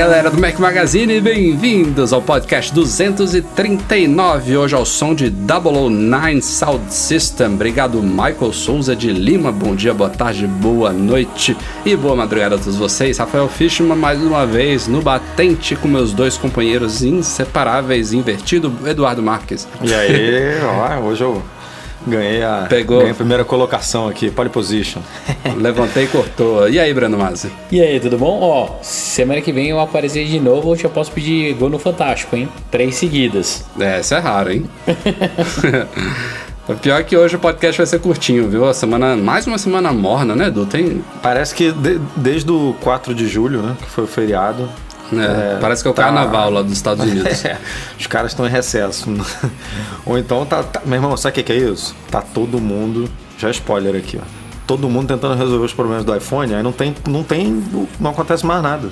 Galera do Mac Magazine, bem-vindos ao podcast 239, hoje ao som de 009 Sound System. Obrigado, Michael Souza de Lima. Bom dia, boa tarde, boa noite e boa madrugada a todos vocês. Rafael Fishman, mais uma vez no batente com meus dois companheiros inseparáveis, invertido, Eduardo Marques. E aí, ó, hoje eu Ganhei a, Pegou. ganhei a primeira colocação aqui, pole position. Levantei e cortou. E aí, Breno Mazzi? E aí, tudo bom? Ó, semana que vem eu aparecer de novo, eu já posso pedir gol no Fantástico, hein? Três seguidas. É, isso é raro, hein? O pior é que hoje o podcast vai ser curtinho, viu? A semana, mais uma semana morna, né, Edu? Tem... Parece que de, desde o 4 de julho, né, que foi o feriado, é, é, parece que é o tá... carnaval lá dos Estados Unidos. É, os caras estão em recesso. Ou então tá, tá. Meu irmão, sabe o que, é isso? Tá todo mundo. Já spoiler aqui, ó. Todo mundo tentando resolver os problemas do iPhone, aí não tem. Não, tem, não acontece mais nada.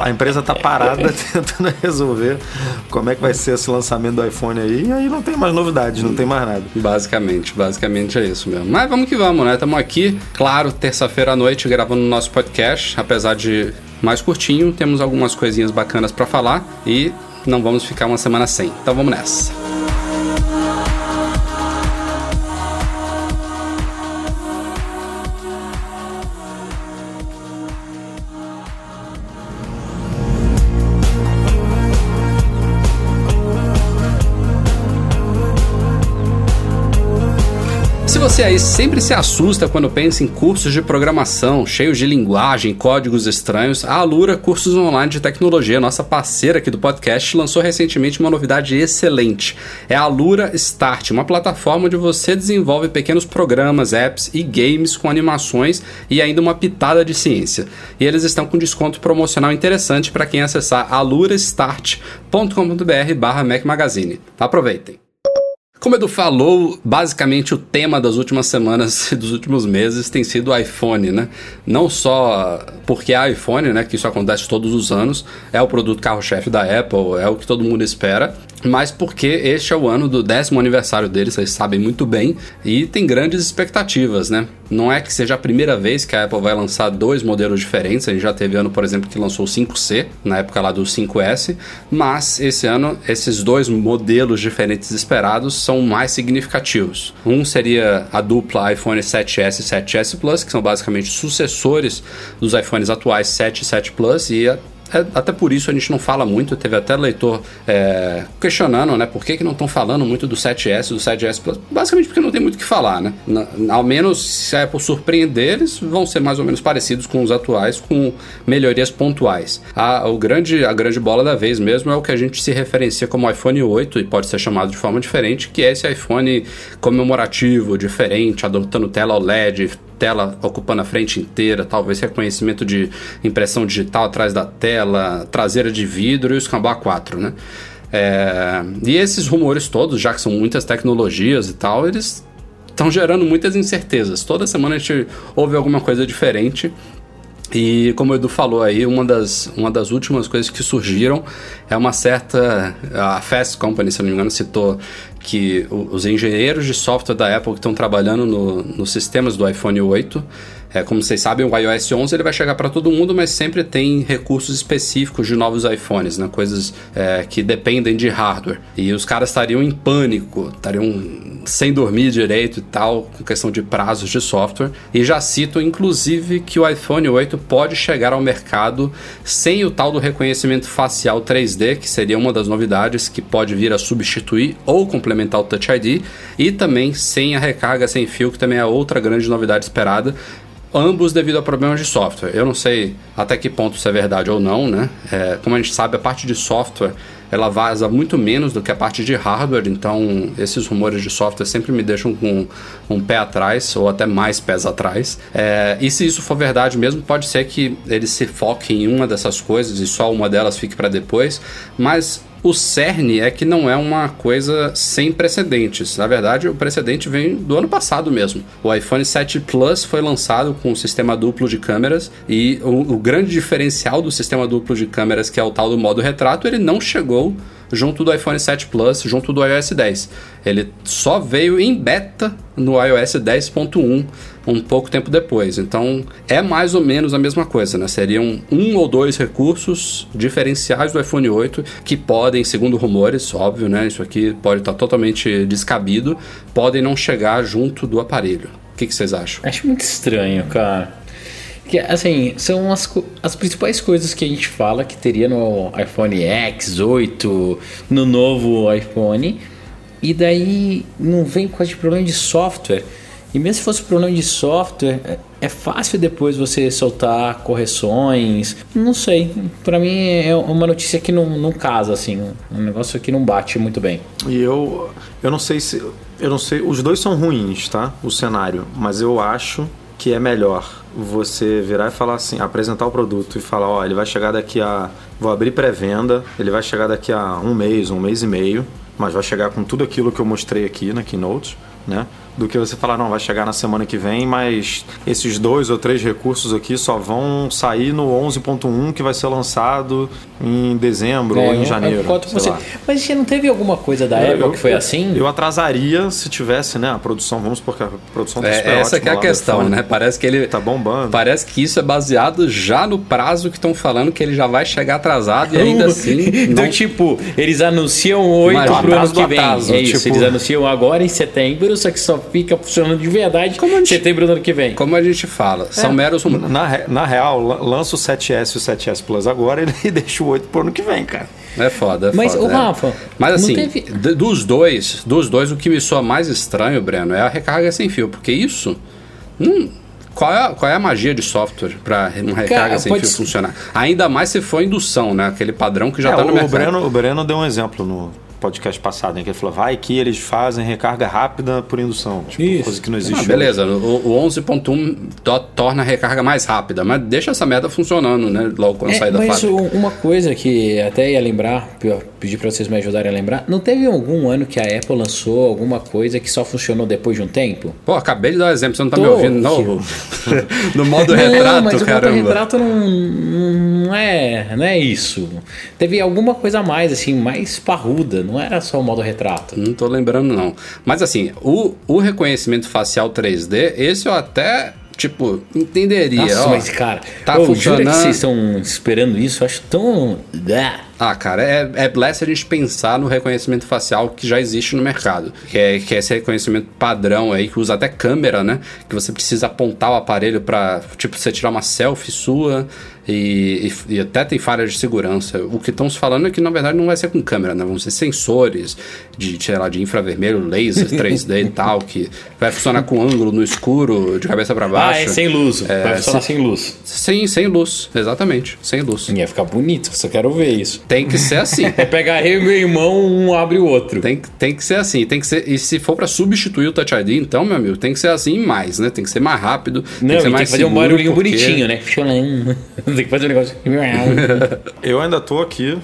A, empresa tá parada tentando resolver como é que vai ser esse lançamento do iPhone aí, e aí não tem mais novidades, não tem mais nada. Basicamente, basicamente é isso mesmo. Mas vamos que vamos, né? Estamos aqui, claro, terça-feira à noite gravando o nosso podcast, apesar de mais curtinho, temos algumas coisinhas bacanas para falar e não vamos ficar uma semana sem. Então vamos nessa. Você aí sempre se assusta quando pensa em cursos de programação cheios de linguagem, códigos estranhos, a Alura Cursos Online de Tecnologia, nossa parceira aqui do podcast, lançou recentemente uma novidade excelente. É a Alura Start, uma plataforma onde você desenvolve pequenos programas, apps e games com animações e ainda uma pitada de ciência. E eles estão com desconto promocional interessante para quem acessar alurastart.com.br/barra Mac Magazine. Aproveitem! Como Edu falou, basicamente o tema das últimas semanas e dos últimos meses tem sido o iPhone, né? Não só porque é iPhone, né? Que isso acontece todos os anos, é o produto carro-chefe da Apple, é o que todo mundo espera, mas porque este é o ano do décimo aniversário dele, vocês sabem muito bem, e tem grandes expectativas, né? Não é que seja a primeira vez que a Apple vai lançar dois modelos diferentes, a gente já teve ano, por exemplo, que lançou o 5C, na época lá do 5S, mas esse ano esses dois modelos diferentes esperados são mais significativos. Um seria a dupla iPhone 7S e 7S Plus, que são basicamente sucessores dos iPhones atuais 7 e 7 Plus, e a até por isso a gente não fala muito, teve até leitor é, questionando, né, por que, que não estão falando muito do 7S, do 7S Plus, basicamente porque não tem muito o que falar, né, Na, ao menos se a Apple surpreender, eles vão ser mais ou menos parecidos com os atuais, com melhorias pontuais. A, o grande, a grande bola da vez mesmo é o que a gente se referencia como iPhone 8, e pode ser chamado de forma diferente, que é esse iPhone comemorativo, diferente, adotando tela OLED, tela ocupando a frente inteira, talvez reconhecimento de impressão digital atrás da tela, traseira de vidro e o Scamba 4, né? É, e esses rumores todos, já que são muitas tecnologias e tal, eles estão gerando muitas incertezas. Toda semana a gente ouve alguma coisa diferente. E como o Edu falou aí, uma das, uma das últimas coisas que surgiram é uma certa. A Fast Company, se não me engano, citou que os engenheiros de software da Apple que estão trabalhando no, nos sistemas do iPhone 8 é, como vocês sabem, o iOS 11 ele vai chegar para todo mundo, mas sempre tem recursos específicos de novos iPhones, né? coisas é, que dependem de hardware. E os caras estariam em pânico, estariam sem dormir direito e tal, com questão de prazos de software. E já cito, inclusive, que o iPhone 8 pode chegar ao mercado sem o tal do reconhecimento facial 3D, que seria uma das novidades que pode vir a substituir ou complementar o Touch ID, e também sem a recarga sem fio, que também é outra grande novidade esperada ambos devido a problemas de software. Eu não sei até que ponto isso é verdade ou não, né? É, como a gente sabe, a parte de software ela vaza muito menos do que a parte de hardware, então esses rumores de software sempre me deixam com um pé atrás, ou até mais pés atrás. É, e se isso for verdade mesmo, pode ser que ele se foque em uma dessas coisas e só uma delas fique para depois, mas o cerne é que não é uma coisa sem precedentes. Na verdade, o precedente vem do ano passado mesmo. O iPhone 7 Plus foi lançado com um sistema duplo de câmeras e o, o grande diferencial do sistema duplo de câmeras, que é o tal do modo retrato, ele não chegou junto do iPhone 7 Plus, junto do iOS 10. Ele só veio em beta no iOS 10.1 um pouco tempo depois. Então é mais ou menos a mesma coisa, né? Seriam um ou dois recursos diferenciais do iPhone 8 que podem, segundo rumores, óbvio, né? Isso aqui pode estar totalmente descabido, podem não chegar junto do aparelho. O que, que vocês acham? Acho muito estranho, cara. Que, assim, são as, as principais coisas que a gente fala que teria no iPhone X8, no novo iPhone, e daí não vem de problema de software. E mesmo se fosse problema de software, é, é fácil depois você soltar correções. Não sei. Para mim é uma notícia que não, não casa, assim. Um negócio que não bate muito bem. E eu, eu não sei se. Eu não sei. Os dois são ruins, tá? O cenário. Mas eu acho que é melhor você virar e falar assim, apresentar o produto e falar, ó, ele vai chegar daqui a. Vou abrir pré-venda, ele vai chegar daqui a um mês, um mês e meio, mas vai chegar com tudo aquilo que eu mostrei aqui na Keynote, né? Do que você falar, não, vai chegar na semana que vem, mas esses dois ou três recursos aqui só vão sair no 11.1 que vai ser lançado em dezembro é, ou em janeiro. Você. Mas você não teve alguma coisa da eu, Apple que foi assim? Eu atrasaria se tivesse, né, a produção, vamos porque a produção tá é, Essa que é a questão, né? Parece que ele tá bombando. Parece que isso é baseado já no prazo que estão falando que ele já vai chegar atrasado e ainda assim. então, não... tipo, eles anunciam 8 pro ano que vem. Atraso, é isso, tipo... eles anunciam agora em setembro, só que só fica funcionando de verdade como gente, setembro do ano que vem. Como a gente fala, é. são meros. Na, na real, lança o 7S e o 7S Plus agora e deixa o 8 pro ano que vem, cara. É foda, é Mas, foda. o Rafa, Mas assim, teve... dos dois, dos dois, o que me soa mais estranho, Breno, é a recarga sem fio, porque isso não qual é, a, qual é a magia de software para uma recarga Cara, sem fio ser... funcionar? Ainda mais se for indução, né? Aquele padrão que já está é, no o mercado. Breno, o Breno deu um exemplo no, podcast passado, em que ele falou, vai que eles fazem recarga rápida por indução. Tipo, Isso. coisa que não existe. Ah, beleza, o, o 11.1 torna a recarga mais rápida, mas deixa essa meta funcionando, né? Logo quando é, sair da mas fábrica. uma coisa que até ia lembrar, pedir para vocês me ajudarem a lembrar, não teve algum ano que a Apple lançou alguma coisa que só funcionou depois de um tempo? Pô, acabei de dar um exemplo, você não tá Tô, me ouvindo, não? no modo não, retrato, mas caramba. o modo retrato não, não, é, não é isso. Teve alguma coisa a mais, assim, mais parruda não era só o modo retrato. Não tô lembrando, não. Mas assim, o, o reconhecimento facial 3D, esse eu até tipo, entenderia. Nossa, ó, mas cara, tá funcionando. Jura que vocês estão esperando isso? Eu acho tão. Ah, cara, é, é bless a gente pensar no reconhecimento facial que já existe no mercado. Que é, que é esse reconhecimento padrão aí, que usa até câmera, né? Que você precisa apontar o aparelho para tipo, você tirar uma selfie sua e, e, e, até tem falhas de segurança. O que estão se falando é que na verdade não vai ser com câmera, né? Vão ser sensores de, sei lá, de infravermelho, laser 3D e tal, que vai funcionar com ângulo no escuro, de cabeça para baixo. Ah, é sem luz. É, vai funcionar sem, sem luz. Sim, sem luz, exatamente. Sem luz. Ia ficar bonito, só quero ver isso. Tem que ser assim. é pegar eu e meu irmão, um abre o outro. Tem, tem que ser assim. Tem que ser, e se for para substituir o Touch ID, então, meu amigo, tem que ser assim mais, né? Tem que ser mais rápido. Não, tem que, ser mais tem que fazer um barulhinho porque... bonitinho, né? tem que fazer um negócio. Eu ainda tô aqui,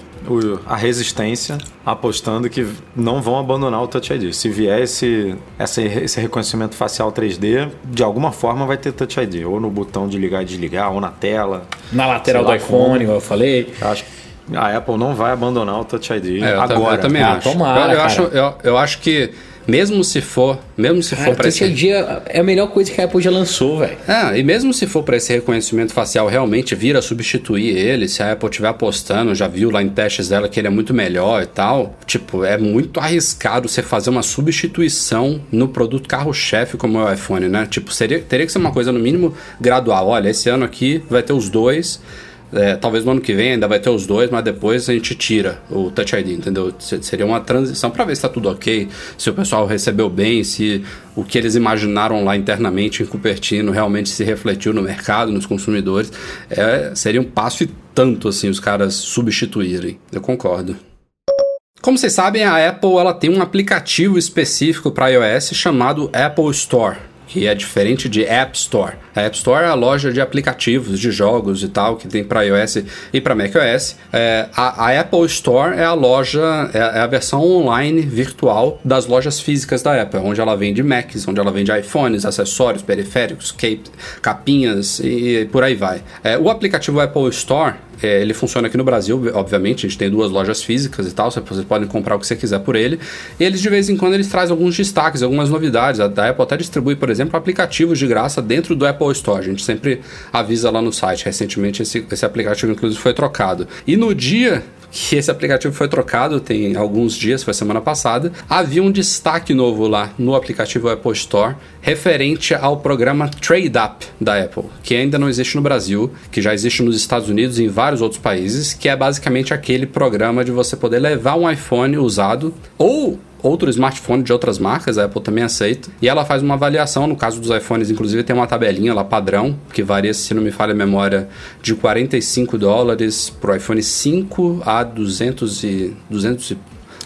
a resistência, apostando que não vão abandonar o Touch ID. Se vier esse, esse reconhecimento facial 3D, de alguma forma vai ter Touch ID. Ou no botão de ligar e desligar, ou na tela. Na lateral do iPhone, como eu falei. Acho que a Apple não vai abandonar o Touch ID é, agora. Eu também ah, acho. Tomara, eu, eu acho eu, eu acho que mesmo se for, mesmo se Cara, for para esse dia é a melhor coisa que a Apple já lançou, velho. É, e mesmo se for para esse reconhecimento facial realmente vir a substituir ele, se a Apple estiver apostando, já viu lá em testes dela que ele é muito melhor e tal, tipo, é muito arriscado você fazer uma substituição no produto carro-chefe como é o iPhone, né? Tipo, seria, teria que ser uma coisa no mínimo gradual. Olha, esse ano aqui vai ter os dois é, talvez no ano que vem ainda vai ter os dois, mas depois a gente tira o Touch ID, entendeu? Seria uma transição para ver se está tudo ok, se o pessoal recebeu bem, se o que eles imaginaram lá internamente em Cupertino realmente se refletiu no mercado, nos consumidores. É, seria um passo e tanto assim os caras substituírem. Eu concordo. Como vocês sabem, a Apple ela tem um aplicativo específico para iOS chamado Apple Store que é diferente de App Store. A App Store é a loja de aplicativos, de jogos e tal, que tem para iOS e para macOS. É, a, a, Apple Store é a loja, é, é, a versão online virtual das lojas físicas da Apple, onde ela vende Macs, onde ela vende iPhones, acessórios, periféricos, cape, capinhas e, e por aí vai. É, o aplicativo Apple Store é, ele funciona aqui no Brasil, obviamente, a gente tem duas lojas físicas e tal, vocês podem comprar o que você quiser por ele. E eles de vez em quando eles trazem alguns destaques, algumas novidades. A da Apple até distribui, por exemplo, aplicativos de graça dentro do Apple Store. A gente sempre avisa lá no site. Recentemente esse, esse aplicativo, inclusive, foi trocado. E no dia que esse aplicativo foi trocado tem alguns dias, foi semana passada, havia um destaque novo lá no aplicativo Apple Store referente ao programa Trade Up da Apple, que ainda não existe no Brasil, que já existe nos Estados Unidos e em vários outros países, que é basicamente aquele programa de você poder levar um iPhone usado ou outro smartphone de outras marcas, a Apple também aceita, e ela faz uma avaliação, no caso dos iPhones, inclusive tem uma tabelinha lá padrão, que varia, se não me falha a memória, de 45 dólares para o iPhone 5 a 200 e, 200 e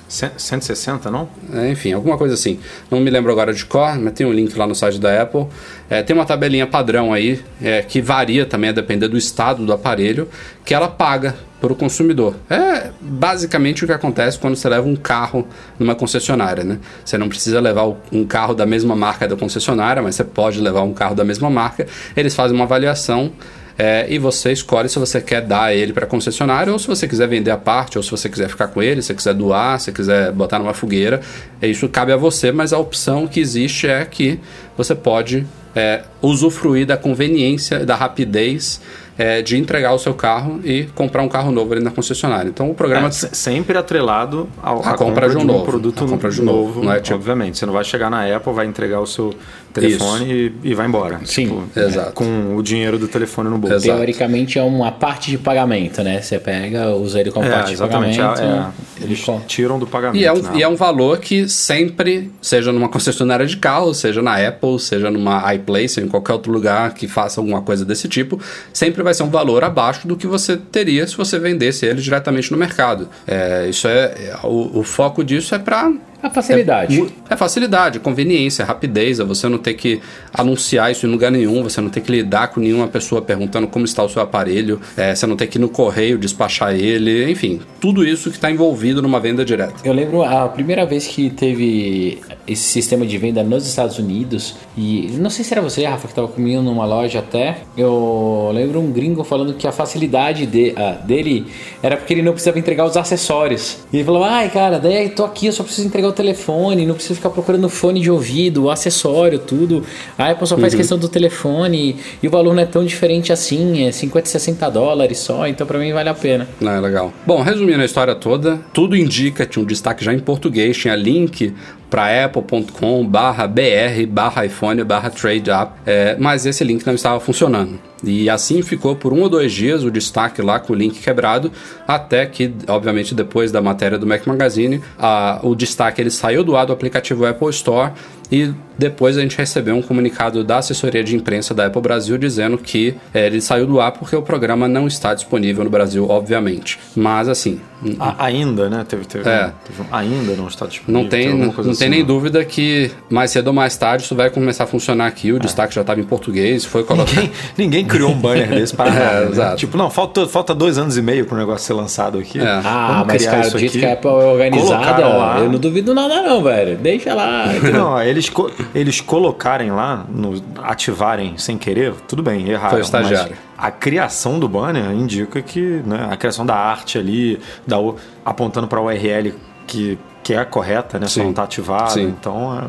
160, não? É, enfim, alguma coisa assim. Não me lembro agora de cor, mas tem um link lá no site da Apple. É, tem uma tabelinha padrão aí, é, que varia também a depender do estado do aparelho, que ela paga para o consumidor. É basicamente o que acontece quando você leva um carro numa concessionária, né? Você não precisa levar um carro da mesma marca da concessionária, mas você pode levar um carro da mesma marca. Eles fazem uma avaliação é, e você escolhe se você quer dar ele para concessionária ou se você quiser vender a parte, ou se você quiser ficar com ele, se quiser doar, se quiser botar numa fogueira. Isso cabe a você, mas a opção que existe é que você pode é, usufruir da conveniência, da rapidez é, de entregar o seu carro e comprar um carro novo ali na concessionária. Então o programa. É, sempre atrelado ao, a, a compra, compra de um, de um novo, produto a compra de novo. Não é, tipo... Obviamente. Você não vai chegar na Apple, vai entregar o seu telefone e, e, vai embora. Sim, tipo, exato. Com o dinheiro do telefone no bolso. Exato. Teoricamente é uma parte de pagamento, né? Você pega, usa ele como é, parte exatamente, de pagamento. É, é. eles tiram do pagamento. E é, um, né? e é um valor que sempre, seja numa concessionária de carro, seja na Apple, seja numa iPlace, em qualquer outro lugar que faça alguma coisa desse tipo, sempre vai ser um valor abaixo do que você teria se você vendesse ele diretamente no mercado. É, isso é, é o, o foco disso é para a facilidade. É, é, facilidade, conveniência, rapidez, é você não ter que anunciar isso em lugar nenhum, você não ter que lidar com nenhuma pessoa perguntando como está o seu aparelho, é, você não ter que ir no correio despachar ele, enfim, tudo isso que está envolvido numa venda direta. Eu lembro a primeira vez que teve esse sistema de venda nos Estados Unidos, e não sei se era você, Rafa, que estava comigo numa loja até, eu lembro um gringo falando que a facilidade de, dele era porque ele não precisava entregar os acessórios. E ele falou, ai cara, daí tô aqui, eu só preciso entregar o telefone, não precisa ficar procurando fone de ouvido, o acessório, tudo. A Apple só faz uhum. questão do telefone e o valor não é tão diferente assim, é 50, 60 dólares só, então para mim vale a pena. Não, é legal. Bom, resumindo a história toda, tudo indica, tinha um destaque já em português, tinha link para apple.com barra br barra iphone barra trade up, é, mas esse link não estava funcionando. E assim ficou por um ou dois dias o destaque lá com o link quebrado, até que, obviamente, depois da matéria do Mac Magazine, a, o destaque ele saiu do ar do aplicativo Apple Store e depois a gente recebeu um comunicado da assessoria de imprensa da Apple Brasil dizendo que é, ele saiu do ar porque o programa não está disponível no Brasil, obviamente. Mas assim. A, ainda, né? Teve, teve, é. teve ainda não está disponível. Não tem, não, não assim, tem nem né? dúvida que mais cedo ou mais tarde isso vai começar a funcionar aqui. O é. destaque já estava em português, foi colocado. Ninguém, ninguém criou um banner desse para é, nada. Né? Tipo, não, falta, falta dois anos e meio para o negócio ser lançado aqui. É. Ah, mas cara, do jeito que a Apple é organizada, eu não duvido nada, não, velho. Deixa lá. Não, eles, eles colocarem lá, no, ativarem sem querer, tudo bem, erraram. Foi o estagiário. a criação do banner indica que né, a criação da arte ali, da, apontando para a URL que, que é a correta, né? Sim. Só não está ativada. Sim. Então, é,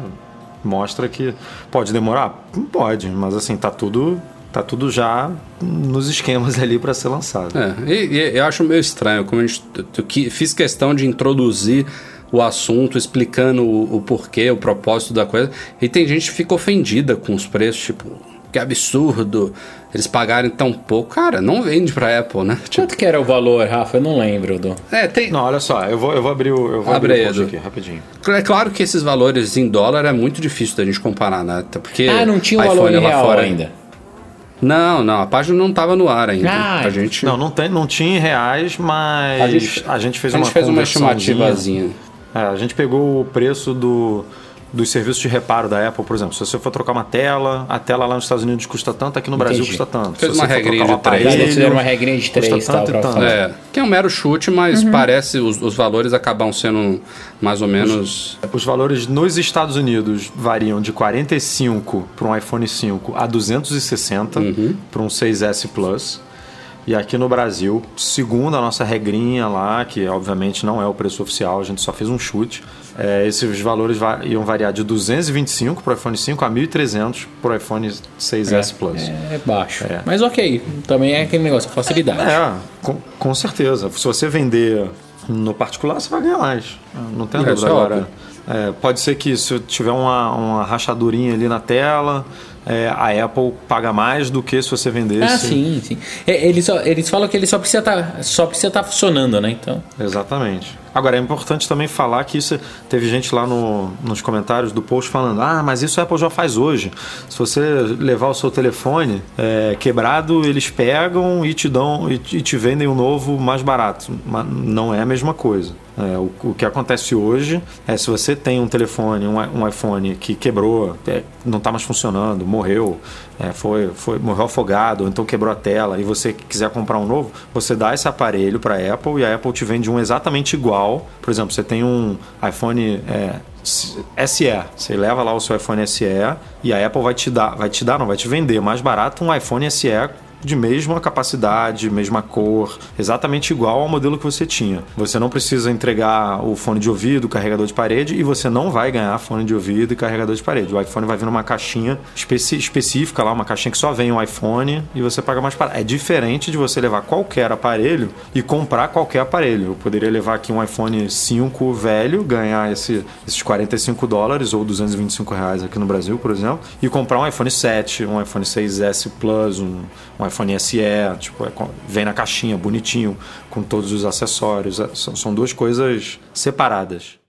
mostra que pode demorar? Pode, mas assim, tá tudo tá tudo já nos esquemas ali para ser lançado. É, e, e, eu acho meio estranho, como a gente eu, fiz questão de introduzir o assunto, explicando o, o, porquê, o propósito da coisa. E tem gente que fica ofendida com os preços, tipo, que absurdo eles pagarem tão pouco. Cara, não vende pra Apple, né? Tipo... Quanto que era o valor, Rafa? Eu não lembro, do. É, tem. Não, olha só, eu vou, eu vou abrir o, eu vou Abre abrir o aqui, rapidinho. É claro que esses valores em dólar é muito difícil da gente comparar, né? Porque ah, não tinha o valor real fora ainda. Não, não, a página não estava no ar ainda. Ah, a gente, Não, não, tem, não tinha em reais, mas a a gente, gente, fez a uma gente fez uma conversãozinha. estimativa. É, a gente pegou o preço do, dos serviços de reparo da Apple, por exemplo. Se você for trocar uma tela, a tela lá nos Estados Unidos custa tanto, aqui no Brasil Entendi. custa tanto. Fez Se uma você for regrinha um três. aparelho, Eles fizeram uma regrinha de custa três, tanto tal, e tanto. É, que é um mero chute, mas Uhum. parece, os, os valores acabam sendo mais ou menos. Os valores nos Estados Unidos variam de 45 para um iPhone 5 a 260 Uhum. para um 6S Plus. E aqui no Brasil, segundo a nossa regrinha lá, que obviamente não é o preço oficial, a gente só fez um chute, é, esses valores va- iam variar de 225 para o iPhone 5 a 1.300 para o iPhone 6S Plus. É baixo. É. Mas ok, também é aquele negócio, facilidade. É, com, com certeza. Se você vender no particular, você vai ganhar mais. Não tem É, dúvida. é Agora, é, pode ser que se tiver uma, uma rachadurinha ali na tela, é, a Apple paga mais do que se você vendesse. Ah, sim, sim. É, Eles, só, eles falam que ele só precisa tá, estar funcionando, né? Então. Exatamente. Agora, é importante também falar que isso. Teve gente lá no, nos comentários do post falando: ah, mas isso a Apple já faz hoje. Se você levar o seu telefone é, quebrado, eles pegam e te dão e te vendem um novo mais barato. Mas não é a mesma coisa. É, o, o que acontece hoje é se você tem um telefone, um, um iPhone que quebrou, é, não está mais funcionando, morreu, é, foi, foi, morreu afogado, então quebrou a tela, e você quiser comprar um novo, você dá esse aparelho para a Apple e a Apple te vende um exatamente igual. Por exemplo, você tem um iPhone é, SE, você leva lá o seu iPhone SE e a Apple vai te dar, vai te dar, não vai te vender mais barato um iPhone SE de mesma capacidade, mesma cor, exatamente igual ao modelo que você tinha. Você não precisa entregar o fone de ouvido, carregador de parede e você não vai ganhar fone de ouvido e carregador de parede. O iPhone vai vir numa caixinha específica lá, uma caixinha que só vem um iPhone e você paga mais barato. É diferente de você levar qualquer aparelho e comprar qualquer aparelho. Eu poderia levar aqui um iPhone 5 velho, ganhar esse- esses 45 dólares ou 225 reais aqui no Brasil, por exemplo, e comprar um iPhone 7, um iPhone 6S Plus, um, um iPhone SE, tipo, é vem na caixinha, bonitinho, com todos os acessórios. É, São, são duas coisas separadas.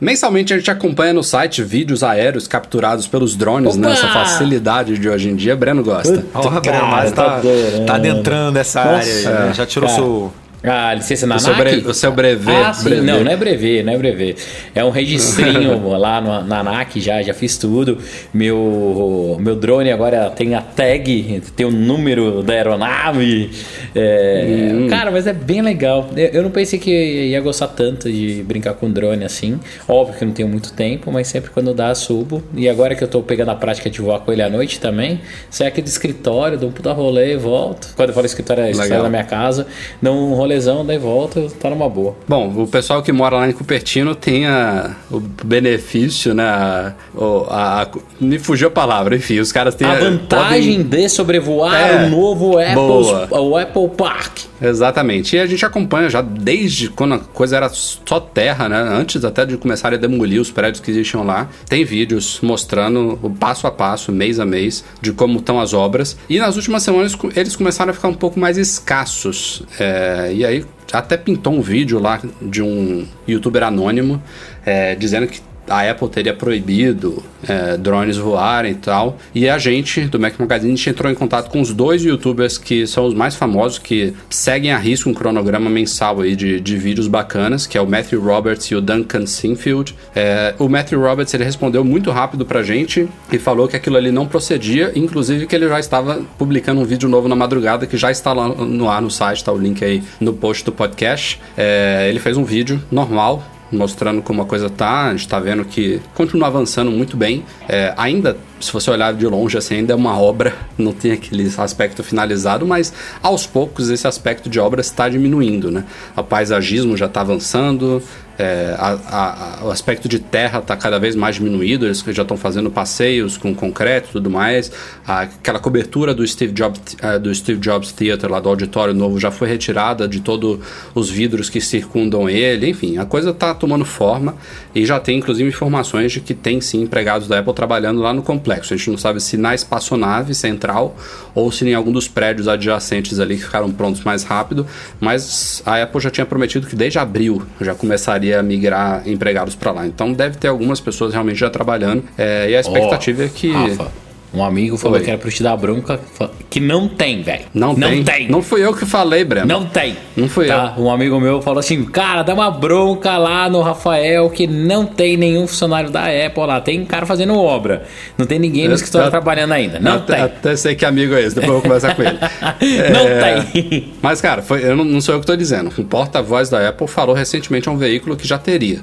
Mensalmente a gente acompanha no site vídeos aéreos capturados pelos drones, Opa! nessa facilidade de hoje em dia. Breno gosta. Ó, Gabriel, cara, mas tá tá, tá adentrando essa Nossa, área aí, né? Já tirou cara. seu. Ah, licença na O seu bre- o seu brevet, Ah, sim. brevet. Não, não é brevet, não é brevet. É um registrinho lá no, na ANAC, já, já fiz tudo. Meu, meu drone agora tem a tag, tem o número da aeronave. É, Hum. Cara, mas é bem legal. Eu, não pensei que ia gostar tanto de brincar com drone assim. Óbvio que eu não tenho muito tempo, mas sempre quando dá, subo. E agora que eu tô pegando a prática de voar com ele à noite também, sai aqui do escritório, dou um puta rolê, volto. Quando eu falo escritório, é escritório da minha casa, dou um rolezão, daí volta, tá numa boa. Bom, o pessoal que mora lá em Cupertino tem a- o benefício, né? A, a- a- me fugiu a palavra, enfim, os caras têm A vantagem podem- de sobrevoar É, o novo Apple, o Apple Park. Exatamente. E a gente acompanha já desde quando a coisa era só terra, né? Antes até de começarem a demolir os prédios que existiam lá. Tem vídeos mostrando o passo a passo, mês a mês, de como estão as obras. E nas últimas semanas eles começaram a ficar um pouco mais escassos. É, e aí até pintou um vídeo lá de um youtuber anônimo é, dizendo que a Apple teria proibido é, drones voarem e tal. E a gente, do Mac Magazine, entrou em contato com os dois youtubers que são os mais famosos, que seguem a risco um cronograma mensal aí de, de vídeos bacanas, que é o Matthew Roberts e o Duncan Sinfield. É, o Matthew Roberts, ele respondeu muito rápido pra gente e falou que aquilo ali não procedia, inclusive que ele já estava publicando um vídeo novo na madrugada, que já está lá no ar no site, tá o link aí no post do podcast. É, ele fez um vídeo normal, mostrando como a coisa tá. A gente tá vendo que continua avançando muito bem. É, ainda, se você olhar de longe, assim, ainda é uma obra, não tem aquele aspecto finalizado, mas aos poucos esse aspecto de obra está diminuindo, né? O paisagismo já está avançando, é, a- a- a- o aspecto de terra está cada vez mais diminuído, eles já estão fazendo passeios com concreto e tudo mais. Aquela cobertura do Steve, Jobs, eh, do Steve Jobs Theater, lá do auditório novo, já foi retirada de todos os vidros que circundam ele. Enfim, a coisa está tomando forma e já tem inclusive informações de que tem sim empregados da Apple trabalhando lá no complexo. A gente não sabe se na espaçonave central ou se em algum dos prédios adjacentes ali que ficaram prontos mais rápido, mas a Apple já tinha prometido que desde abril já começaria a migrar empregados para lá. Então deve ter algumas pessoas realmente já trabalhando é, e a expectativa é que Rafa, Um amigo falou Oi. que era pra eu te dar bronca, que não tem, velho. Não, tem. tem. Não fui eu que falei, Breno. Não tem. Não fui tá? Um amigo meu falou assim: cara, dá uma bronca lá no Rafael que não tem nenhum funcionário da Apple lá. Tem cara fazendo obra. Não tem ninguém no Eu- escritório eu- trabalhando ainda. Não até, tem. Até sei que amigo é esse, depois eu vou conversar com ele. Não É, tem. Mas, cara, foi, eu não, não sou eu que estou dizendo. Um porta-voz da Apple falou recentemente a um veículo que já teria.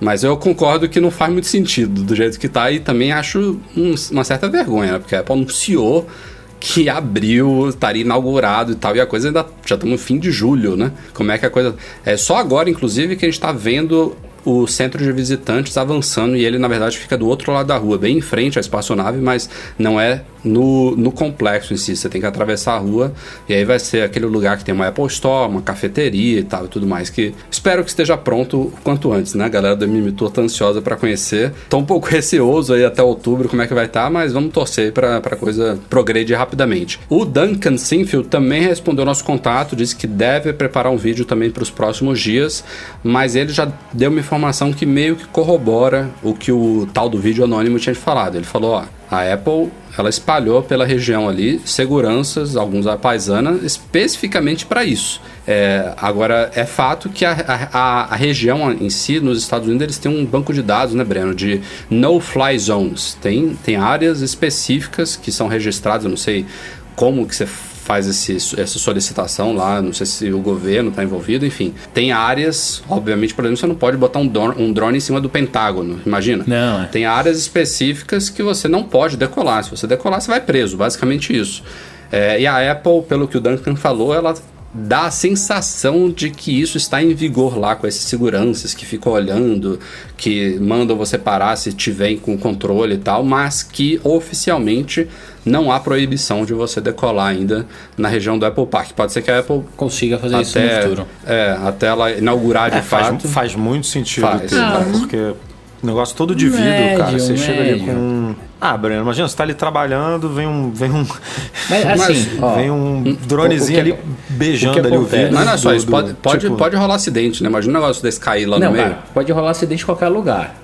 Mas eu concordo que não faz muito sentido do jeito que tá e também acho um- uma certa vergonha, né? Porque a Apple anunciou que abril estaria inaugurado e tal, e a coisa ainda já estamos no fim de julho, né? Como é que a coisa. É só agora, inclusive, que a gente está vendo o centro de visitantes avançando e ele, na verdade, fica do outro lado da rua, bem em frente à espaçonave, mas não é no, no complexo em si. Você tem que atravessar a rua e aí vai ser aquele lugar que tem uma Apple Store, uma cafeteria e tal e tudo mais. Que espero que esteja pronto quanto antes, né? A galera do Mimi Tour tá ansiosa para conhecer. Tô um pouco receoso aí até outubro como é que vai estar, mas vamos torcer para a coisa progredir rapidamente. O Duncan Sinfield também respondeu nosso contato, disse que deve preparar um vídeo também para os próximos dias, mas ele já deu uma informação que meio que corrobora o que o tal do vídeo anônimo tinha falado. Ele falou, ó, a Apple ela espalhou pela região ali seguranças, alguns a paisana, especificamente para isso. É, agora, é fato que a, a, a região em si, nos Estados Unidos, eles têm um banco de dados, né, Breno, de no-fly zones. Tem, tem áreas específicas que são registradas, eu não sei como que você faz esse, essa solicitação lá, não sei se o governo está envolvido, enfim. Tem áreas, obviamente, por exemplo, você não pode botar um drone, um drone em cima do Pentágono, imagina? Não, é. Tem áreas específicas que você não pode decolar. Se você decolar, você vai preso, basicamente isso. É, e a Apple, pelo que o Duncan falou, ela dá a sensação de que isso está em vigor lá com esses seguranças que ficam olhando, que mandam você parar se tiver com controle e tal, mas que oficialmente não há proibição de você decolar ainda na região do Apple Park. Pode ser que a Apple Consiga fazer isso no até, futuro. é, até ela inaugurar de É, faz, fato. faz muito sentido Faz. ter, cara, porque o negócio todo de vidro, Médio, cara. Você chega ali médio. com. Ah, Breno, imagina, você tá ali trabalhando, vem um. Vem um, Mas assim, ó, vem um dronezinho o que- ali beijando ali o vidro. Mas não é só isso, do- pode, pode, tipo, pode rolar acidente, né? Imagina um negócio desse cair lá Não, no meio. cara, pode rolar acidente em qualquer lugar.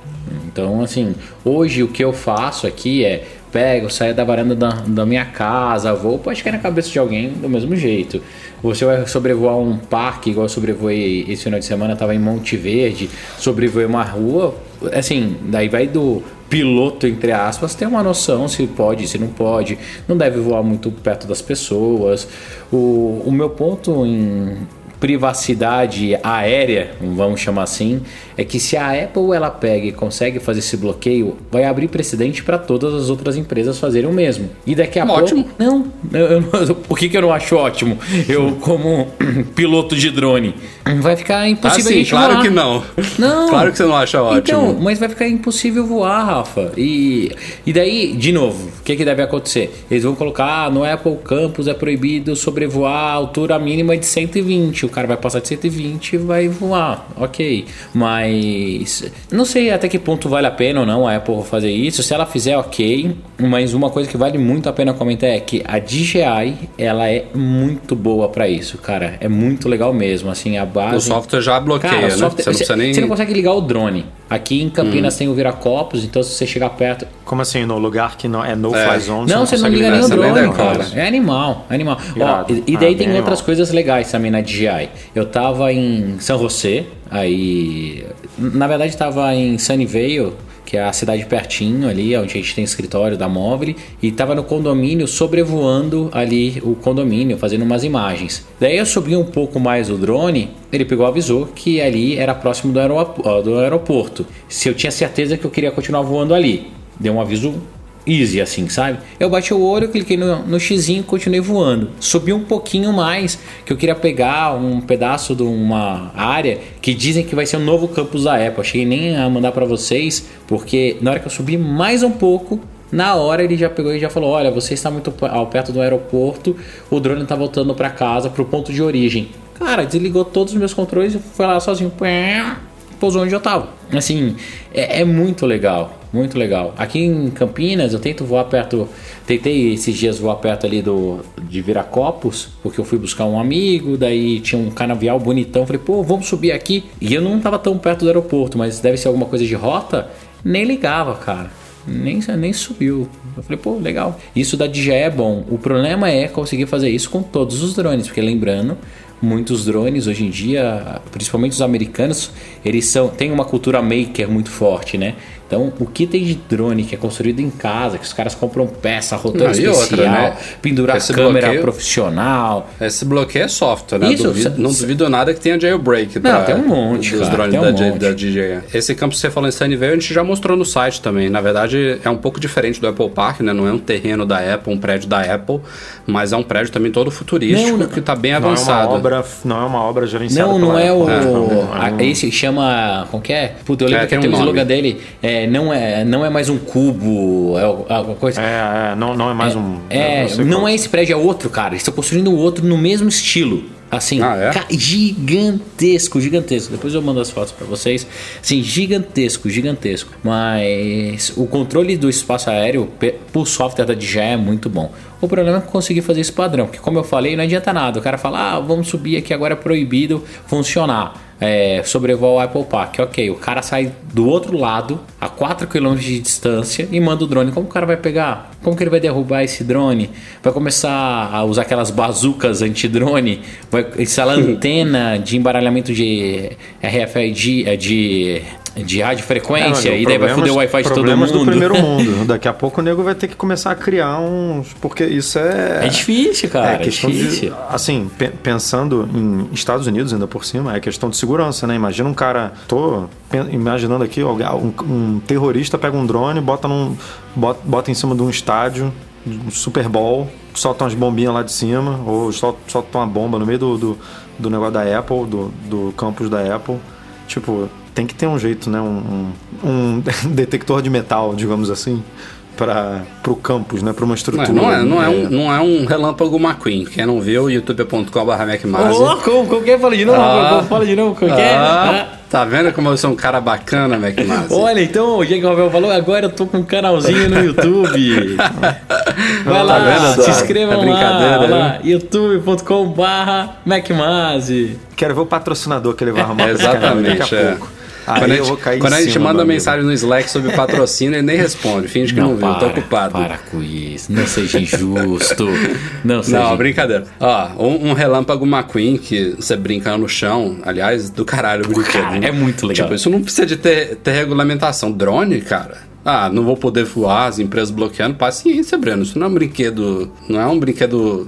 Então, assim, hoje o que eu faço aqui é pego, saio da varanda da, da minha casa, vou, pode cair na cabeça de alguém do mesmo jeito. Você vai sobrevoar um parque, igual eu sobrevoei esse final de semana, eu tava em Monte Verde, sobrevoei uma rua, assim, daí vai do piloto, entre aspas, ter uma noção se pode, se não pode, não deve voar muito perto das pessoas. O, o meu ponto em privacidade aérea, vamos chamar assim, é que se a Apple ela pega e consegue fazer esse bloqueio, vai abrir precedente para todas as outras empresas fazerem o mesmo. E daqui a Ótimo. pouco, não, eu, eu por que, que eu não acho ótimo? Eu como piloto de drone, vai ficar Ah, impossível a sim, claro voar. que não. Não. Claro que você não acha ótimo. Então, mas vai ficar impossível voar, Rafa. E, e daí, de novo, o que, que deve acontecer? Eles vão colocar ah, no Apple Campus é proibido sobrevoar a altura mínima de 120. O cara vai passar de 120 e vai voar. Ok. Mas não sei até que ponto vale a pena ou não a Apple fazer isso. Se ela fizer, ok. Mas uma coisa que vale muito a pena comentar é que a DJI ela é muito boa para isso, cara. É muito legal mesmo. Assim, a base. O software já bloqueia, Cara, né? software- Você não precisa nem. Hum. você não consegue ligar o drone. Aqui em Campinas tem o viracopos, então se você chegar perto. Como assim, no lugar que não é no É. fly zone? Não, você não consegue liga nem o drone, cara. É animal, é animal. Ó, e, e daí Ah, tem bem outras animal. coisas legais também na DJI. Eu tava em São José, aí. Na verdade, tava em Sunnyvale, que é a cidade pertinho ali, onde a gente tem escritório da Móvel, e tava no condomínio sobrevoando ali o condomínio, fazendo umas imagens. Daí eu subi um pouco mais o drone, ele pegou avisou que ali era próximo do, do aeroporto. Se eu tinha certeza que eu queria continuar voando ali, deu um aviso easy, assim, sabe? Eu bati o olho, cliquei no, no xizinho e continuei voando. Subi um pouquinho mais, que eu queria pegar um pedaço de uma área que dizem que vai ser um novo campus da Apple. Achei nem a mandar para vocês, porque na hora que eu subi mais um pouco, na hora ele já pegou e já falou: Olha, você está muito ao perto do aeroporto, o drone está voltando para casa, para o ponto de origem. Cara, desligou todos os meus controles e foi lá sozinho. Pousou onde eu tava. Assim, é, é muito legal, muito legal. Aqui em Campinas eu tento voar perto. Tentei esses dias voar perto ali do de Viracopos, porque eu fui buscar um amigo, daí tinha um canavial bonitão. Falei, pô, vamos subir aqui. E eu não tava tão perto do aeroporto, mas deve ser alguma coisa de rota. Nem ligava, cara. Nem, nem subiu. Eu falei, pô, legal. Isso da DJI é bom. O problema é conseguir fazer isso com todos os drones, porque lembrando, muitos drones hoje em dia, principalmente os americanos, eles são têm uma cultura maker muito forte, né? Então, o que tem de drone que é construído em casa, que os caras compram peça, rotor Não, especial, outra, né? pendurar Esse câmera bloqueio- profissional. Esse bloqueio é software, né? Isso, Duvido- não duvido nada que tenha jailbreak. Não, pra- tem um monte, Dos cara, drones um da, monte. da DJI. Esse campo que você falou em Sunnyvale, a gente já mostrou no site também. Na verdade, é um pouco diferente do Apple Park, né? Não é um terreno da Apple, um prédio da Apple, mas é um prédio também todo futurístico Não, não- que tá bem Não é, uma avançado. obra, não é uma obra gerenciada Não, não pela é o. Apple. Não, a- esse chama. Como que é? Puta, eu lembro É, que tem tem um o nome. slogan dele. É, não, é, não é mais um cubo, é alguma coisa. É, é, não, não é mais um. É, eu sei não qual. é esse prédio, é outro, cara. Eles estão construindo outro no mesmo estilo. Assim, Ah, é? gigantesco, gigantesco. Depois eu mando as fotos pra vocês. Assim, gigantesco, gigantesco. Mas o controle do espaço aéreo por software da DJI é muito bom. O problema é conseguir fazer esse padrão, porque como eu falei, não adianta nada. O cara fala, ah, vamos subir aqui, agora é proibido funcionar. É, sobrevoar o Apple Park, ok. O cara sai do outro lado, a 4 km de distância, e manda o drone. Como o cara vai pegar? Como que ele vai derrubar esse drone? Vai começar a usar aquelas bazucas anti-drone? Vai instalar antena de embaralhamento de RFID, é, de, de radiofrequência, É, e daí vai foder o Wi-Fi de todo mundo. do primeiro mundo. Daqui a pouco o nego vai ter que começar a criar uns. Porque isso é. É difícil, cara. É É, difícil. de. Assim, pe- pensando em Estados Unidos ainda por cima, é questão de segurança, né? Imagina um cara. Tô imaginando aqui, um, um terrorista pega um drone, bota, num, bota, bota em cima de um estádio, um Super Bowl, solta umas bombinhas lá de cima, ou solta, solta uma bomba no meio do, do, do negócio da Apple, do, do campus da Apple. Tipo, tem que ter um jeito, né? Um, um, detector de metal, digamos assim. Para o campus, né? Para uma estrutura. é- não, é, não, é É. um, não é um relâmpago McQueen. Quem não viu, youtube.com.br MacMazi. Ô, que é? Fala de novo, Ah. fala de novo, que é? Ah, Ah. tá vendo como eu sou um cara bacana, MacMazi? Olha, então, o Diego Ravel falou, agora eu tô com um canalzinho no YouTube. Vai lá, Tá vendo, se inscrevam É lá, lá youtube.com barra MacMazi. Quero ver o patrocinador que ele vai arrumar Exatamente. daqui a é. Aí Quando a eu gente, vou cair em quando a gente manda amigo. mensagem no Slack sobre patrocínio, ele nem responde. Finge que não, viu, tô ocupado. Para com isso, não seja injusto. Não seja Não, brincadeira. Ó, um, um relâmpago McQueen que você brinca no chão, aliás, do caralho brinquedo. Cara, né? é muito legal. Tipo, isso não precisa de ter, ter regulamentação. Drone, cara. Ah, não vou poder voar, as empresas bloqueando. Paciência, Breno. Isso não é um brinquedo. Não é um brinquedo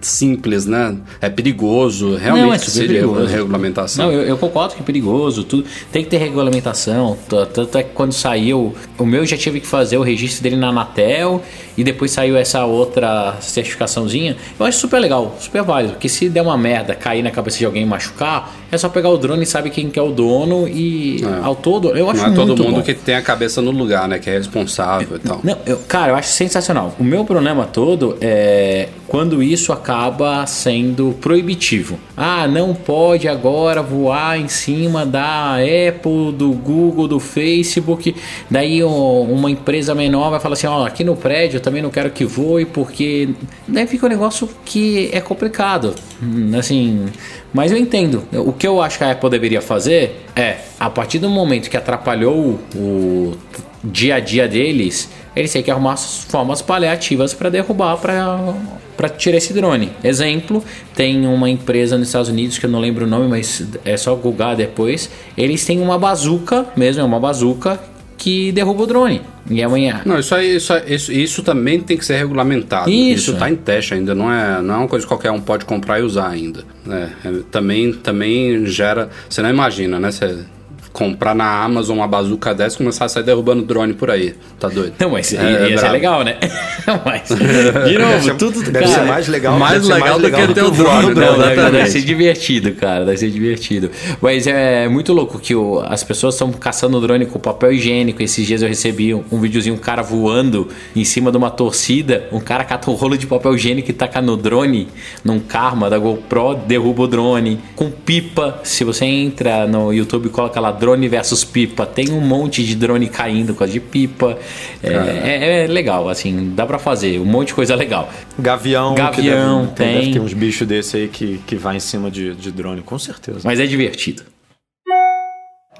simples, né? É perigoso. Realmente Não, é de perigoso. regulamentação. Não, eu, eu concordo que é perigoso, tudo. Tem que ter regulamentação. Tanto é que quando saiu, o meu já tive que fazer o registro dele na Anatel e depois saiu essa outra certificaçãozinha. Eu acho super legal, super válido. Porque se der uma merda, cair na cabeça de alguém e machucar, é só pegar o drone e sabe quem que é o dono e É. ao todo, eu acho Não é todo mundo bom. que tem a cabeça no lugar, né? Que é responsável e tal. Não, eu- cara, eu acho sensacional. O meu problema todo é quando isso acaba sendo proibitivo. Ah, não pode agora voar em cima da Apple, do Google, do Facebook. Daí uma empresa menor vai falar assim: ó, aqui no prédio eu também não quero que voe porque. Daí fica um negócio que é complicado. Hum, Assim. Mas eu entendo. O que eu acho que a Apple deveria fazer é, a partir do momento que atrapalhou o dia a dia deles, eles têm que arrumar as formas paliativas para derrubar, para tirar esse drone. Exemplo, tem uma empresa nos Estados Unidos que eu não lembro o nome, mas é só googar depois. Eles têm uma bazuca, mesmo é uma bazuca que derruba o drone. E amanhã. Não, isso aí, isso, isso, isso também tem que ser regulamentado. Isso, está em teste ainda, não é, não é uma coisa que qualquer um pode comprar e usar ainda. É, é, também, também gera. Você não imagina, né? Você comprar na Amazon uma bazuca dessa e começar a sair derrubando drone por aí. Tá doido? Não, mas É, ia, ia é ser legal, né? mas, de novo, Deve ser- tudo deve cara, ser mais legal, mais deve ser legal do que ter o drone, no né? Não, deve, deve ser divertido, cara. Deve ser divertido. Mas é muito louco que o- as pessoas estão caçando o drone com papel higiênico. Esses dias eu recebi um, um videozinho, um cara voando em cima de uma torcida. Um cara cata um rolo de papel higiênico e taca no drone, num karma da GoPro, derruba o drone. Com pipa, se você entra no YouTube e coloca lá drone versus pipa, tem um monte de drone caindo com causa de pipa. É, é- é legal, assim, dá pra fazer. Um monte de coisa legal. Gavião. que Gavião, deve, tem. Deve tem. ter uns bichos desse aí que, que vai em cima de, de drone, com certeza. Mas é divertido.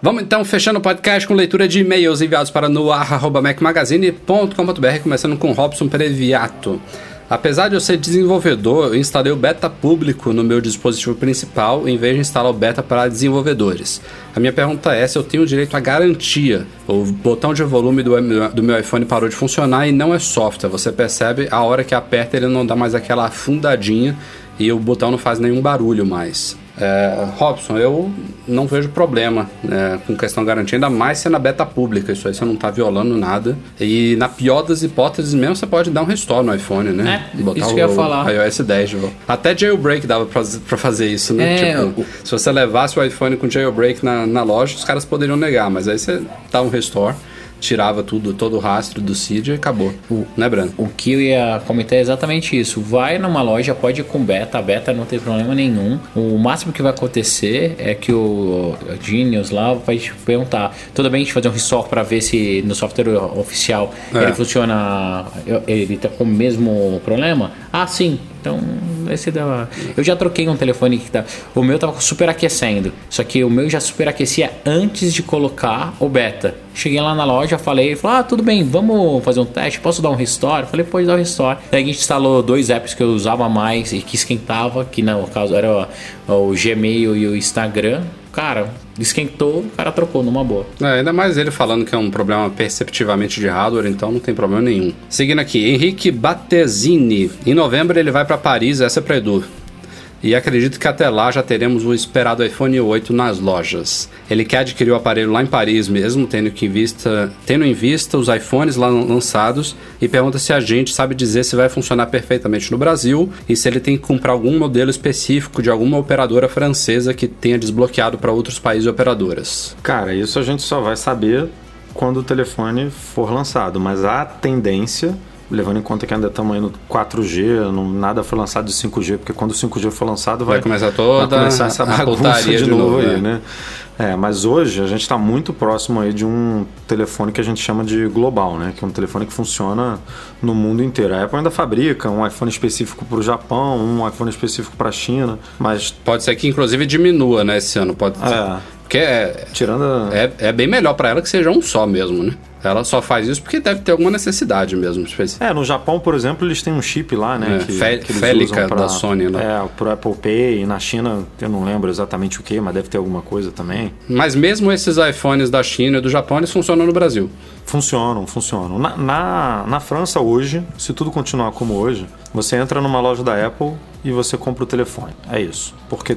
Vamos então fechando o podcast com leitura de e-mails enviados para noar.mecmagazine.com.br, começando com Robson Previato. Apesar de eu ser desenvolvedor, eu instalei o beta público no meu dispositivo principal em vez de instalar o beta para desenvolvedores. A minha pergunta é se eu tenho direito à garantia. O botão de volume do, meu iPhone parou de funcionar e não é software. Você percebe a hora que aperta ele não dá mais aquela afundadinha e o botão não faz nenhum barulho mais. É, Robson, eu não vejo problema né, com questão garantia, ainda mais se é na beta pública. Isso aí você não está violando nada. E na pior das hipóteses mesmo, você pode dar um restore no iPhone, né? É, Botar isso o, que eu ia falar. iOS 10 de volta. Até jailbreak dava para fazer isso, né? É, tipo, se você levasse o iPhone com jailbreak na, na loja, os caras poderiam negar, mas aí você dá um restore tirava tudo, todo o rastro do CID e acabou. O, né, Brando? O que eu ia comentar é exatamente isso. Vai numa loja, pode ir com beta, a beta não tem problema nenhum. O máximo que vai acontecer é que o Genius lá vai te perguntar: tudo bem a gente fazer um restore para ver se no software oficial é. ele funciona, ele tá com o mesmo problema? Ah, sim. Então, esse da. Eu já troquei um telefone que tá. O meu tava superaquecendo. Só que o meu já superaquecia antes de colocar o beta. Cheguei lá na loja, falei, falei, ah, tudo bem, vamos fazer um teste, posso dar um restore? Falei, pode dar um restore. Daí a gente instalou dois apps que eu usava mais e que esquentava, que no caso era o Gmail e o Instagram. Cara, esquentou, o cara trocou numa boa. É, ainda mais ele falando que é um problema perceptivamente de hardware, então não tem problema nenhum. Seguindo aqui, Henrique Battesini. Em novembro ele vai para Paris, essa é para Edu e acredito que até lá já teremos o esperado iPhone 8 nas lojas. Ele quer adquirir o aparelho lá em Paris mesmo, tendo, que em vista, tendo em vista os iPhones lá lançados e pergunta se a gente sabe dizer se vai funcionar perfeitamente no Brasil e se ele tem que comprar algum modelo específico de alguma operadora francesa que tenha desbloqueado para outros países e operadoras. Cara, isso a gente só vai saber quando o telefone for lançado, mas a tendência levando em conta que ainda estamos aí no 4G, não, nada foi lançado de 5G, porque quando o 5G for lançado vai, vai começar toda vai começar essa bagunça de, de novo, aí, é. né? É, mas hoje a gente está muito próximo aí de um telefone que a gente chama de global, né? Que é um telefone que funciona no mundo inteiro. A Apple ainda fabrica um iPhone específico para o Japão, um iPhone específico para a China, mas pode ser que inclusive diminua, né? Esse ano pode. É. Porque é, Tirando é, é bem melhor para ela que seja um só mesmo, né? Ela só faz isso porque deve ter alguma necessidade mesmo. É, no Japão, por exemplo, eles têm um chip lá, né? É, que, Fé, que Félica pra, da Sony, né? É, pro Apple Pay. E na China, eu não lembro exatamente o que, mas deve ter alguma coisa também. Mas mesmo esses iPhones da China e do Japão, eles funcionam no Brasil. Funcionam, funcionam. Na, na, na França hoje, se tudo continuar como hoje, você entra numa loja da Apple e você compra o telefone. É isso. Porque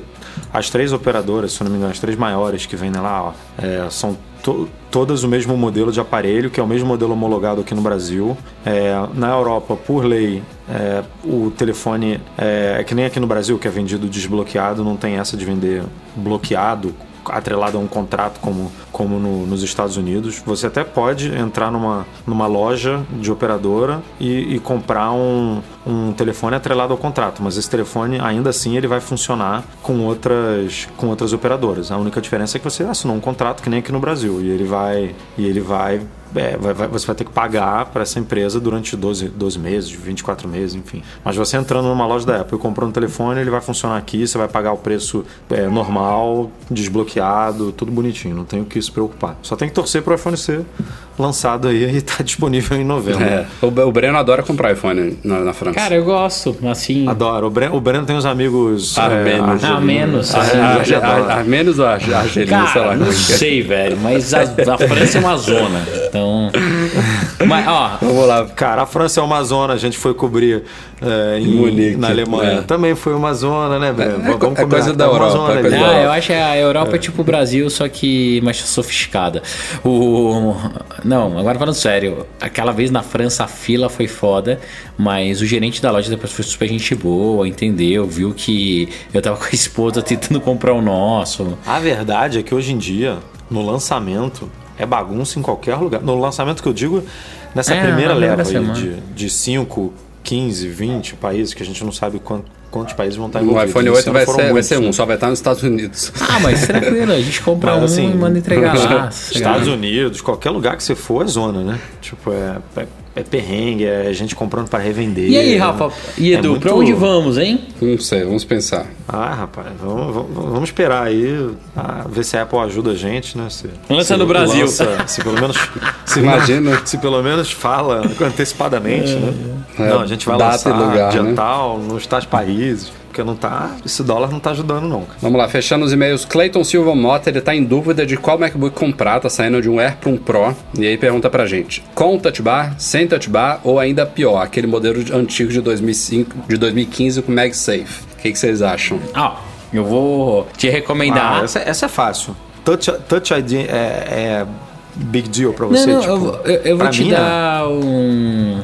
as três operadoras, se não me engano, as três maiores que vêm lá, ó, é, são to, todas o mesmo modelo de aparelho, que é o mesmo modelo homologado aqui no Brasil. É, na Europa, por lei, é, o telefone é, é que nem aqui no Brasil, que é vendido desbloqueado, não tem essa de vender bloqueado atrelado a um contrato como, como no, nos Estados Unidos. Você até pode entrar numa, numa loja de operadora e, e, comprar um, um telefone atrelado ao contrato, mas esse telefone ainda assim ele vai funcionar com outras, com outras operadoras. A única diferença é que você assinou um contrato que nem aqui no Brasil e ele vai, e ele vai é, vai, você vai ter que pagar para essa empresa durante 12, 12 meses, 24 meses, enfim. Mas você entrando numa loja da Apple e comprando um telefone, ele vai funcionar aqui, você vai pagar o preço é, normal, desbloqueado, tudo bonitinho, não tem o que se preocupar. Só tem que torcer para o iPhone ser lançado aí e tá disponível em novembro. É, o, o Breno adora comprar iPhone na, na, França. Cara, eu gosto, assim. Adoro. O Breno, o Breno tem uns amigos. Armenos. É, armenos. Armenos ou argelinos, sei lá. Não sei, velho, mas a, a França é uma zona. Então. Mas, ó. Vamos lá. Cara, a França é uma zona, a gente foi cobrir é, em, Munique, na Alemanha. É. Também foi uma zona, né, Breno? É, Vamos é coisa da Europa. Zona, coisa ah, eu acho que a Europa é tipo o Brasil, só que mais sofisticada. O não, agora falando sério, aquela vez na França a fila foi foda, mas o gerente da loja depois foi super gente boa, entendeu? Viu que eu tava com a esposa tentando comprar o nosso. A verdade é que hoje em dia, no lançamento, é bagunça em qualquer lugar. No lançamento que eu digo, nessa é, primeira leva aí de 5, 15, 20 países que a gente não sabe quanto quantos países vão estar envolvidos. O iPhone 8 vai ser, vai ser um, só vai estar nos Estados Unidos. Ah, mas tranquilo, a gente compra mas, um assim, e manda entregar lá. Estados Unidos, qualquer lugar que você for é zona, né? Tipo, é, é é perrengue, é gente comprando para revender. E aí, Rafa e É Edu, muito- pra onde vamos, hein? Não sei, vamos pensar. Ah, rapaz, vamos, vamos- vamos esperar aí, ah, ver se a Apple ajuda a gente, né? Se, Lança se no Brasil. lança- se pelo menos. Se Imagina. Se pelo menos fala antecipadamente, né? É, não, a gente vai data lançar lugar, dia né? tal, nos tais países. Porque não tá. Esse dólar não tá ajudando, não. cara. Vamos lá, fechando os e-mails. Clayton Silva Mota, ele tá em dúvida de qual MacBook comprar, tá saindo de um Air para um Pro. E aí pergunta pra gente: com touch bar, sem touch bar ou ainda pior, aquele modelo de- antigo de 2005, de 2015 com MagSafe? O que, que vocês acham? Ah, eu vou te recomendar. Ah, essa, essa é fácil. Touch, touch ID é, é big deal pra você? Não, não, tipo, eu, vou- eu, eu vou te mim, é. dar um,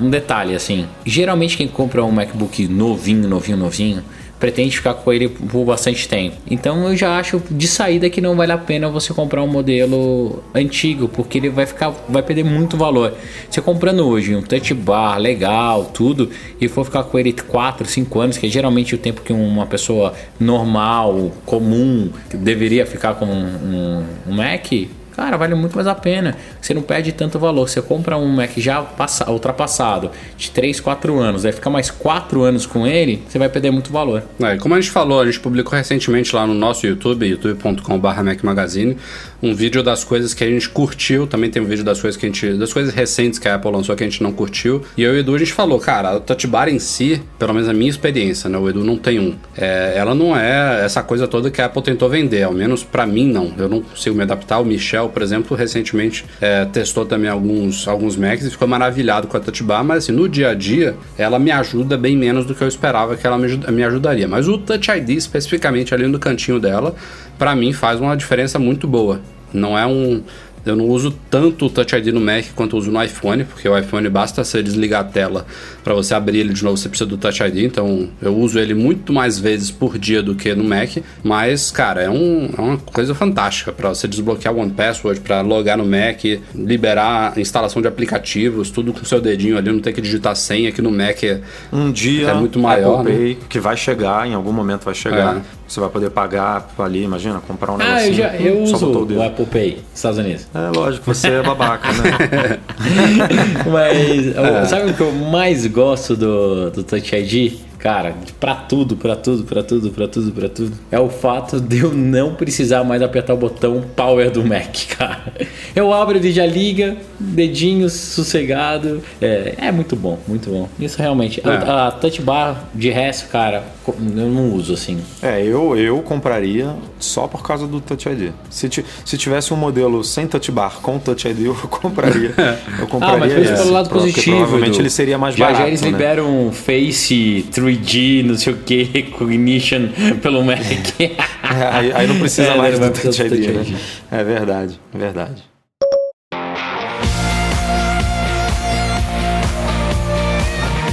um detalhe, assim. Geralmente quem compra um MacBook novinho, novinho, novinho, pretende ficar com ele por bastante tempo. Então eu já acho de saída que não vale a pena você comprar um modelo antigo, porque ele vai ficar, vai perder muito valor. Você comprando hoje um touch bar legal, tudo, e for ficar com ele 4, 5 anos, que é geralmente o tempo que uma pessoa normal, comum, deveria ficar com um, um Mac, Cara, vale muito mais a pena. Você não perde tanto valor. Você compra um Mac já passa, ultrapassado de 3, 4 anos, vai ficar mais 4 anos com ele, você vai perder muito valor. É, como a gente falou, a gente publicou recentemente lá no nosso YouTube, youtube.com.br Mac Magazine, um vídeo das coisas que a gente curtiu. Também tem um vídeo das coisas que a gente. das coisas recentes que a Apple lançou que a gente não curtiu. E eu e o Edu a gente falou, cara, o Touch Bar em si, pelo menos a minha experiência, né? O Edu não tem um. É, ela não é essa coisa toda que a Apple tentou vender, ao menos pra mim não. Eu não consigo me adaptar. O Michel, por exemplo, recentemente é, testou também alguns, alguns Macs e ficou maravilhado com a Touch Bar, mas assim, no dia a dia, ela me ajuda bem menos do que eu esperava que ela me, me ajudaria. Mas o Touch ID, especificamente ali no cantinho dela, pra mim faz uma diferença muito boa. Não é um. Eu não uso tanto o Touch ID no Mac quanto uso no iPhone, porque o iPhone basta você desligar a tela para você abrir ele de novo, você precisa do Touch ID. Então eu uso ele muito mais vezes por dia do que no Mac. Mas, cara, é, um, é uma coisa fantástica para você desbloquear o One Password, para logar no Mac, liberar a instalação de aplicativos, tudo com seu dedinho ali, não ter que digitar senha aqui no Mac. É, Um dia É muito maior, Apple né? Pay, que vai chegar, em algum momento vai chegar. É. Você vai poder pagar ali, imagina, comprar um Ah, eu, negocinho. já, eu só uso o. Apple Pay nos Estados Unidos. É lógico, você é babaca, né? Mas o- sabe o que eu mais gosto do, do Touch ID? Cara, pra tudo, pra tudo, pra tudo, pra tudo, pra tudo. É o fato de eu não precisar mais apertar o botão power do Mac, cara. Eu abro, ele já liga, dedinho sossegado. É, é muito bom, muito bom. Isso realmente. É. A, a touch bar, de resto, cara, eu não uso assim. É, eu, eu compraria só por causa do Touch ID. Se, ti- se tivesse um modelo sem Touch Bar com Touch ID, eu compraria. Eu compraria Ah, mas pelo lado positivo. Provavelmente Edu. ele seria mais já, barato. Já eles né? liberam Face 3D, não sei o que, Recognition pelo Mac. É, aí, aí não precisa É, mais não do Touch ID, né? É verdade, é verdade.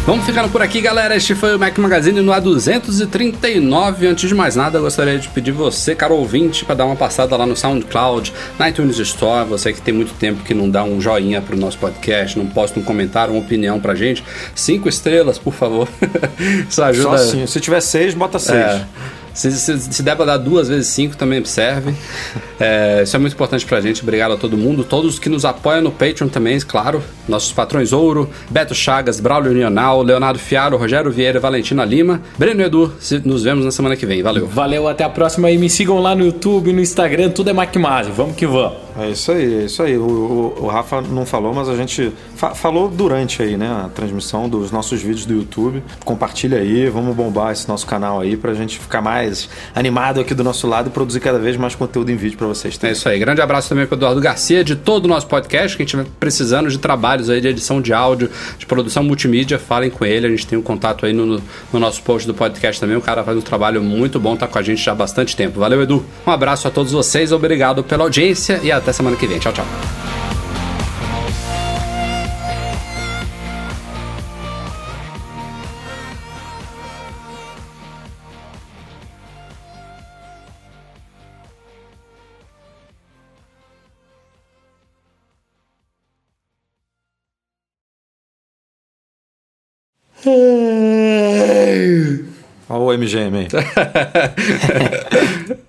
Vamos ficando por aqui, galera. Este foi o Mac Magazine no A239. Antes de mais nada, eu gostaria de pedir você, caro ouvinte, para dar uma passada lá no SoundCloud, na iTunes Store. Você que tem muito tempo que não dá um joinha pro nosso podcast, não posta um comentário, uma opinião pra gente. Cinco estrelas, por favor. Isso ajuda. Só assim, se tiver seis, bota seis. É. Se, se, se der pra dar duas vezes cinco, também serve. É, isso é muito importante pra gente. Obrigado a todo mundo. Todos que nos apoiam no Patreon também, claro. Nossos patrões Ouro, Beto Chagas, Braulio Nional, Leonardo Fiaro, Rogério Vieira e Valentina Lima. Breno e Edu, se- nos vemos na semana que vem. Valeu. Valeu, até a próxima e me sigam lá no YouTube, no Instagram, tudo é MacMásio. Vamos que vamos. É isso aí, é isso aí. O, o- o Rafa não falou, mas a gente fa- falou durante aí, né, a transmissão dos nossos vídeos do YouTube. Compartilha aí, vamos bombar esse nosso canal aí pra gente ficar mais animado aqui do nosso lado e produzir cada vez mais conteúdo em vídeo pra vocês É terem. isso aí. Grande abraço também para Eduardo Garcia, de todo o nosso podcast. Quem estiver precisando de trabalhos aí de edição de áudio, de produção multimídia, falem com ele. A gente tem um contato aí no, no nosso post do podcast também. O cara faz um trabalho muito bom, tá com a gente já há bastante tempo. Valeu, Edu. Um abraço a todos vocês, obrigado pela audiência e até semana que vem. Tchau, tchau. Olha o MGM aí.